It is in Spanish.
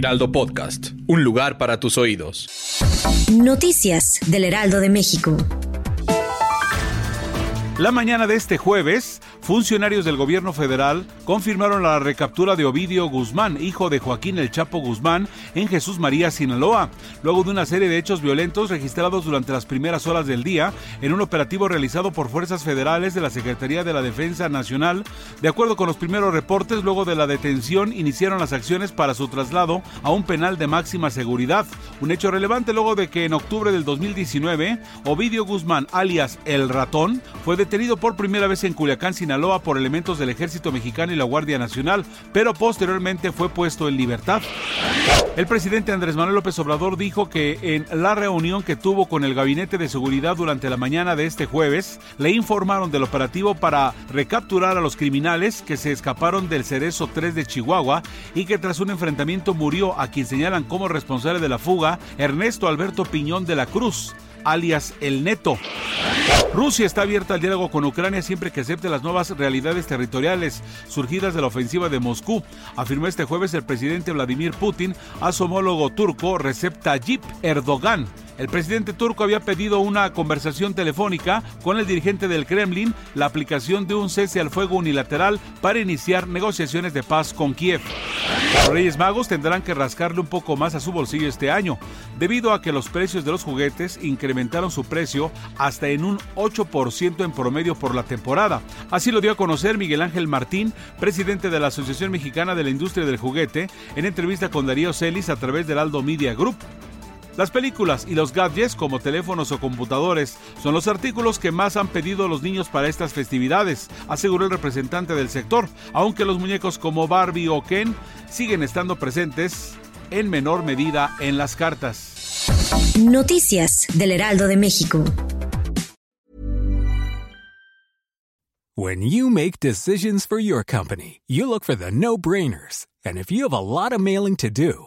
Heraldo Podcast. Un lugar para tus oídos. Noticias del Heraldo de México. La mañana de este jueves, funcionarios del gobierno federal confirmaron la recaptura de Ovidio Guzmán, hijo de Joaquín El Chapo Guzmán, en Jesús María, Sinaloa, luego de una serie de hechos violentos registrados durante las primeras horas del día en un operativo realizado por fuerzas federales de la Secretaría de la Defensa Nacional. De acuerdo con los primeros reportes, luego de la detención iniciaron las acciones para su traslado a un penal de máxima seguridad, un hecho relevante luego de que en octubre del 2019, Ovidio Guzmán, alias El Ratón, fue detenido por primera vez en Culiacán, Sinaloa, por elementos del Ejército Mexicano y la Guardia Nacional, pero posteriormente fue puesto en libertad. El presidente Andrés Manuel López Obrador dijo que en la reunión que tuvo con el Gabinete de Seguridad durante la mañana de este jueves, le informaron del operativo para recapturar a los criminales que se escaparon del Cerezo 3 de Chihuahua y que tras un enfrentamiento murió a quien señalan como responsable de la fuga Ernesto Alberto Piñón de la Cruz alias El Neto. Rusia está abierta al diálogo con Ucrania siempre que acepte las nuevas realidades territoriales surgidas de la ofensiva de Moscú, afirmó este jueves el presidente Vladimir Putin a su homólogo turco Recep Tayyip Erdogan. El presidente turco había pedido una conversación telefónica con el dirigente del Kremlin, la aplicación de un cese al fuego unilateral para iniciar negociaciones de paz con Kiev. Los Reyes Magos tendrán que rascarle un poco más a su bolsillo este año, debido a que los precios de los juguetes incrementaron su precio hasta en un 8% en promedio por la temporada. Así lo dio a conocer Miguel Ángel Martín, presidente de la Asociación Mexicana de la Industria del Juguete, en entrevista con Darío Celis a través del Aldo Media Group. Las películas y los gadgets como teléfonos o computadores son los artículos que más han pedido los niños para estas festividades, aseguró el representante del sector, aunque los muñecos como Barbie o Ken siguen estando presentes en menor medida en las cartas. Noticias del Heraldo de México. When you make decisions for your company, you look for the no-brainers. And if you have a lot of mailing to do,